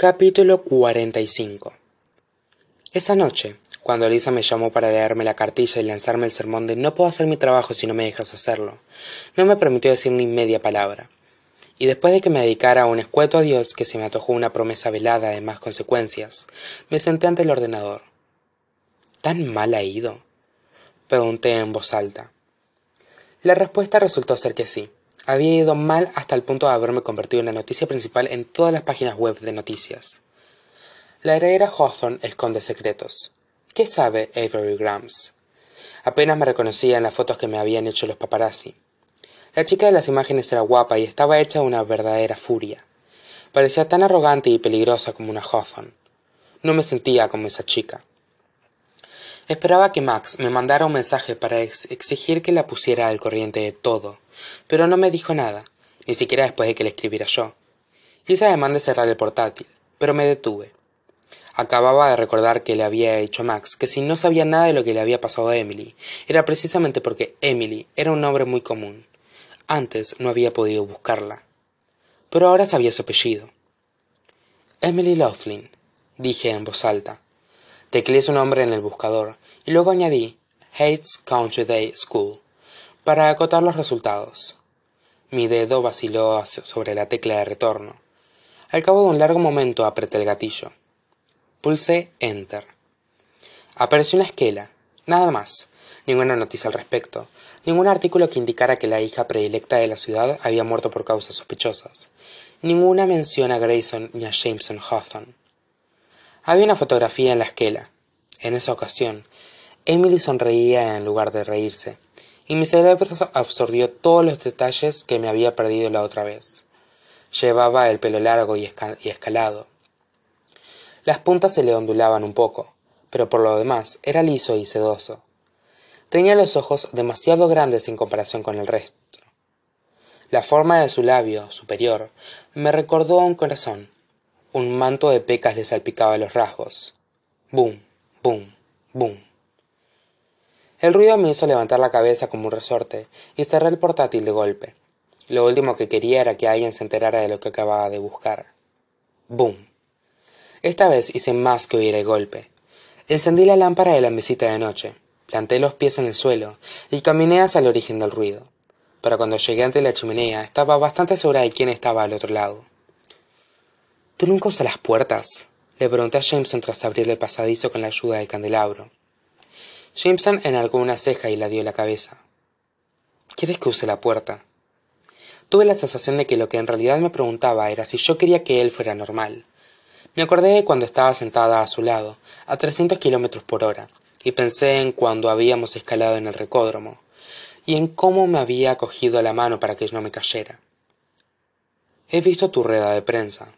Capítulo 45 Esa noche, cuando Elisa me llamó para leerme la cartilla y lanzarme el sermón de no puedo hacer mi trabajo si no me dejas hacerlo, no me permitió decir ni media palabra. Y después de que me dedicara a un escueto adiós que se me atojó una promesa velada de más consecuencias, me senté ante el ordenador. ¿Tan mal ha ido? Pregunté en voz alta. La respuesta resultó ser que sí. Había ido mal hasta el punto de haberme convertido en la noticia principal en todas las páginas web de noticias. La heredera Hawthorne esconde secretos. ¿Qué sabe Avery Grams? Apenas me reconocía en las fotos que me habían hecho los paparazzi. La chica de las imágenes era guapa y estaba hecha una verdadera furia. Parecía tan arrogante y peligrosa como una Hawthorne. No me sentía como esa chica. Esperaba que Max me mandara un mensaje para exigir que la pusiera al corriente de todo, pero no me dijo nada, ni siquiera después de que le escribiera yo. Hice ademán de cerrar el portátil, pero me detuve. Acababa de recordar que le había dicho a Max que si no sabía nada de lo que le había pasado a Emily, era precisamente porque Emily era un nombre muy común. Antes no había podido buscarla. Pero ahora sabía su apellido. Emily Laughlin, dije en voz alta. Tecleé su nombre en el buscador y luego añadí Hates Country Day School para acotar los resultados. Mi dedo vaciló sobre la tecla de retorno. Al cabo de un largo momento apreté el gatillo. Pulsé Enter. Apareció una esquela, nada más, ninguna noticia al respecto, ningún artículo que indicara que la hija predilecta de la ciudad había muerto por causas sospechosas, ninguna mención a Grayson ni a Jameson Hawthorne. Había una fotografía en la esquela. En esa ocasión, Emily sonreía en lugar de reírse, y mi cerebro absorbió todos los detalles que me había perdido la otra vez. Llevaba el pelo largo y escalado, las puntas se le ondulaban un poco, pero por lo demás era liso y sedoso. Tenía los ojos demasiado grandes en comparación con el resto. La forma de su labio superior me recordó a un corazón. Un manto de pecas le salpicaba los rasgos. Bum, bum, bum. El ruido me hizo levantar la cabeza como un resorte y cerré el portátil de golpe. Lo último que quería era que alguien se enterara de lo que acababa de buscar. Bum. Esta vez hice más que oír el golpe. Encendí la lámpara de la mesita de noche, planté los pies en el suelo y caminé hacia el origen del ruido. Pero cuando llegué ante la chimenea estaba bastante segura de quién estaba al otro lado. ¿Tú nunca usas las puertas? Le pregunté a Jameson tras abrirle el pasadizo con la ayuda del candelabro. Jameson enarcó una ceja y la dio la cabeza. ¿Quieres que use la puerta? Tuve la sensación de que lo que en realidad me preguntaba era si yo quería que él fuera normal, me acordé de cuando estaba sentada a su lado, a trescientos kilómetros por hora, y pensé en cuando habíamos escalado en el recódromo, y en cómo me había cogido la mano para que no me cayera. He visto tu rueda de prensa.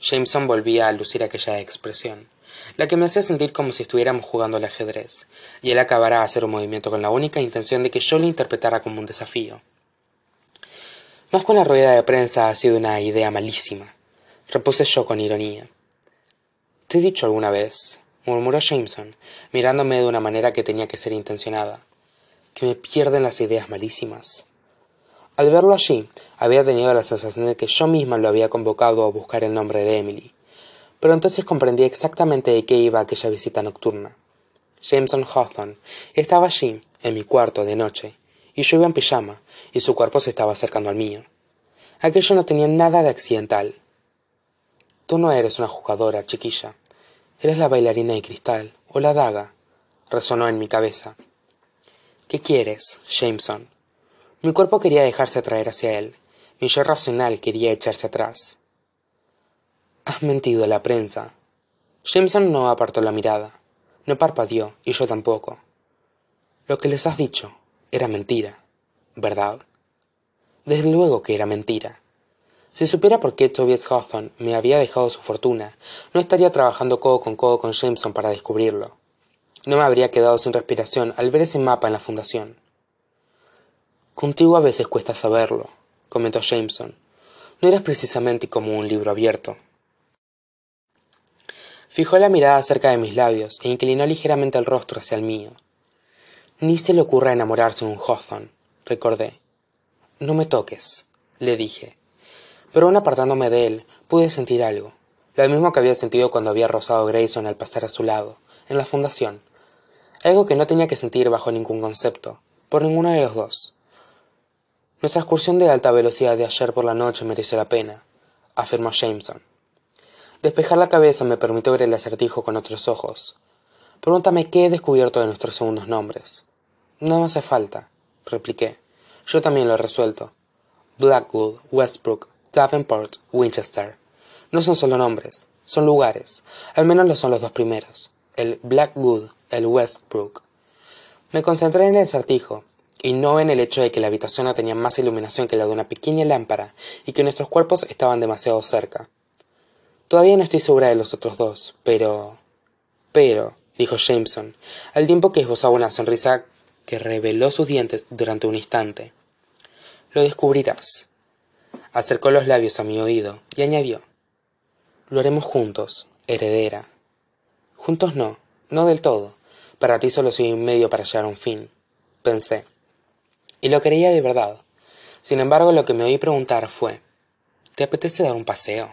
Jameson volvía a lucir aquella expresión, la que me hacía sentir como si estuviéramos jugando al ajedrez, y él acabará a hacer un movimiento con la única intención de que yo lo interpretara como un desafío. Más con la rueda de prensa ha sido una idea malísima repuse yo con ironía. ¿Te he dicho alguna vez, murmuró Jameson, mirándome de una manera que tenía que ser intencionada, que me pierden las ideas malísimas? Al verlo allí, había tenido la sensación de que yo misma lo había convocado a buscar el nombre de Emily, pero entonces comprendí exactamente de qué iba aquella visita nocturna. Jameson Hawthorne estaba allí, en mi cuarto de noche, y yo iba en pijama, y su cuerpo se estaba acercando al mío. Aquello no tenía nada de accidental, Tú no eres una jugadora, chiquilla. Eres la bailarina de cristal, o la daga, resonó en mi cabeza. ¿Qué quieres, Jameson? Mi cuerpo quería dejarse atraer hacia él. Mi yo racional quería echarse atrás. Has mentido a la prensa. Jameson no apartó la mirada. No parpadeó, y yo tampoco. Lo que les has dicho era mentira, ¿verdad? Desde luego que era mentira. Si supiera por qué Tobias Hawthorne me había dejado su fortuna, no estaría trabajando codo con codo con Jameson para descubrirlo. No me habría quedado sin respiración al ver ese mapa en la fundación. Contigo a veces cuesta saberlo, comentó Jameson. No eres precisamente como un libro abierto. Fijó la mirada cerca de mis labios e inclinó ligeramente el rostro hacia el mío. Ni se le ocurra enamorarse de un Hawthorne, recordé. No me toques, le dije pero aun apartándome de él pude sentir algo lo mismo que había sentido cuando había rozado Grayson al pasar a su lado, en la fundación. Algo que no tenía que sentir bajo ningún concepto, por ninguno de los dos. Nuestra excursión de alta velocidad de ayer por la noche mereció la pena, afirmó Jameson. Despejar la cabeza me permitió ver el acertijo con otros ojos. Pregúntame qué he descubierto de nuestros segundos nombres. No me hace falta, repliqué. Yo también lo he resuelto. Blackwood, Westbrook, Davenport, Winchester. No son solo nombres, son lugares. Al menos lo son los dos primeros. El Blackwood, el Westbrook. Me concentré en el acertijo, y no en el hecho de que la habitación no tenía más iluminación que la de una pequeña lámpara y que nuestros cuerpos estaban demasiado cerca. Todavía no estoy segura de los otros dos, pero... Pero, dijo Jameson, al tiempo que esbozaba una sonrisa que reveló sus dientes durante un instante. Lo descubrirás. Acercó los labios a mi oído y añadió. Lo haremos juntos, heredera. Juntos no, no del todo. Para ti solo soy un medio para llegar a un fin, pensé. Y lo creía de verdad. Sin embargo, lo que me oí preguntar fue ¿Te apetece dar un paseo?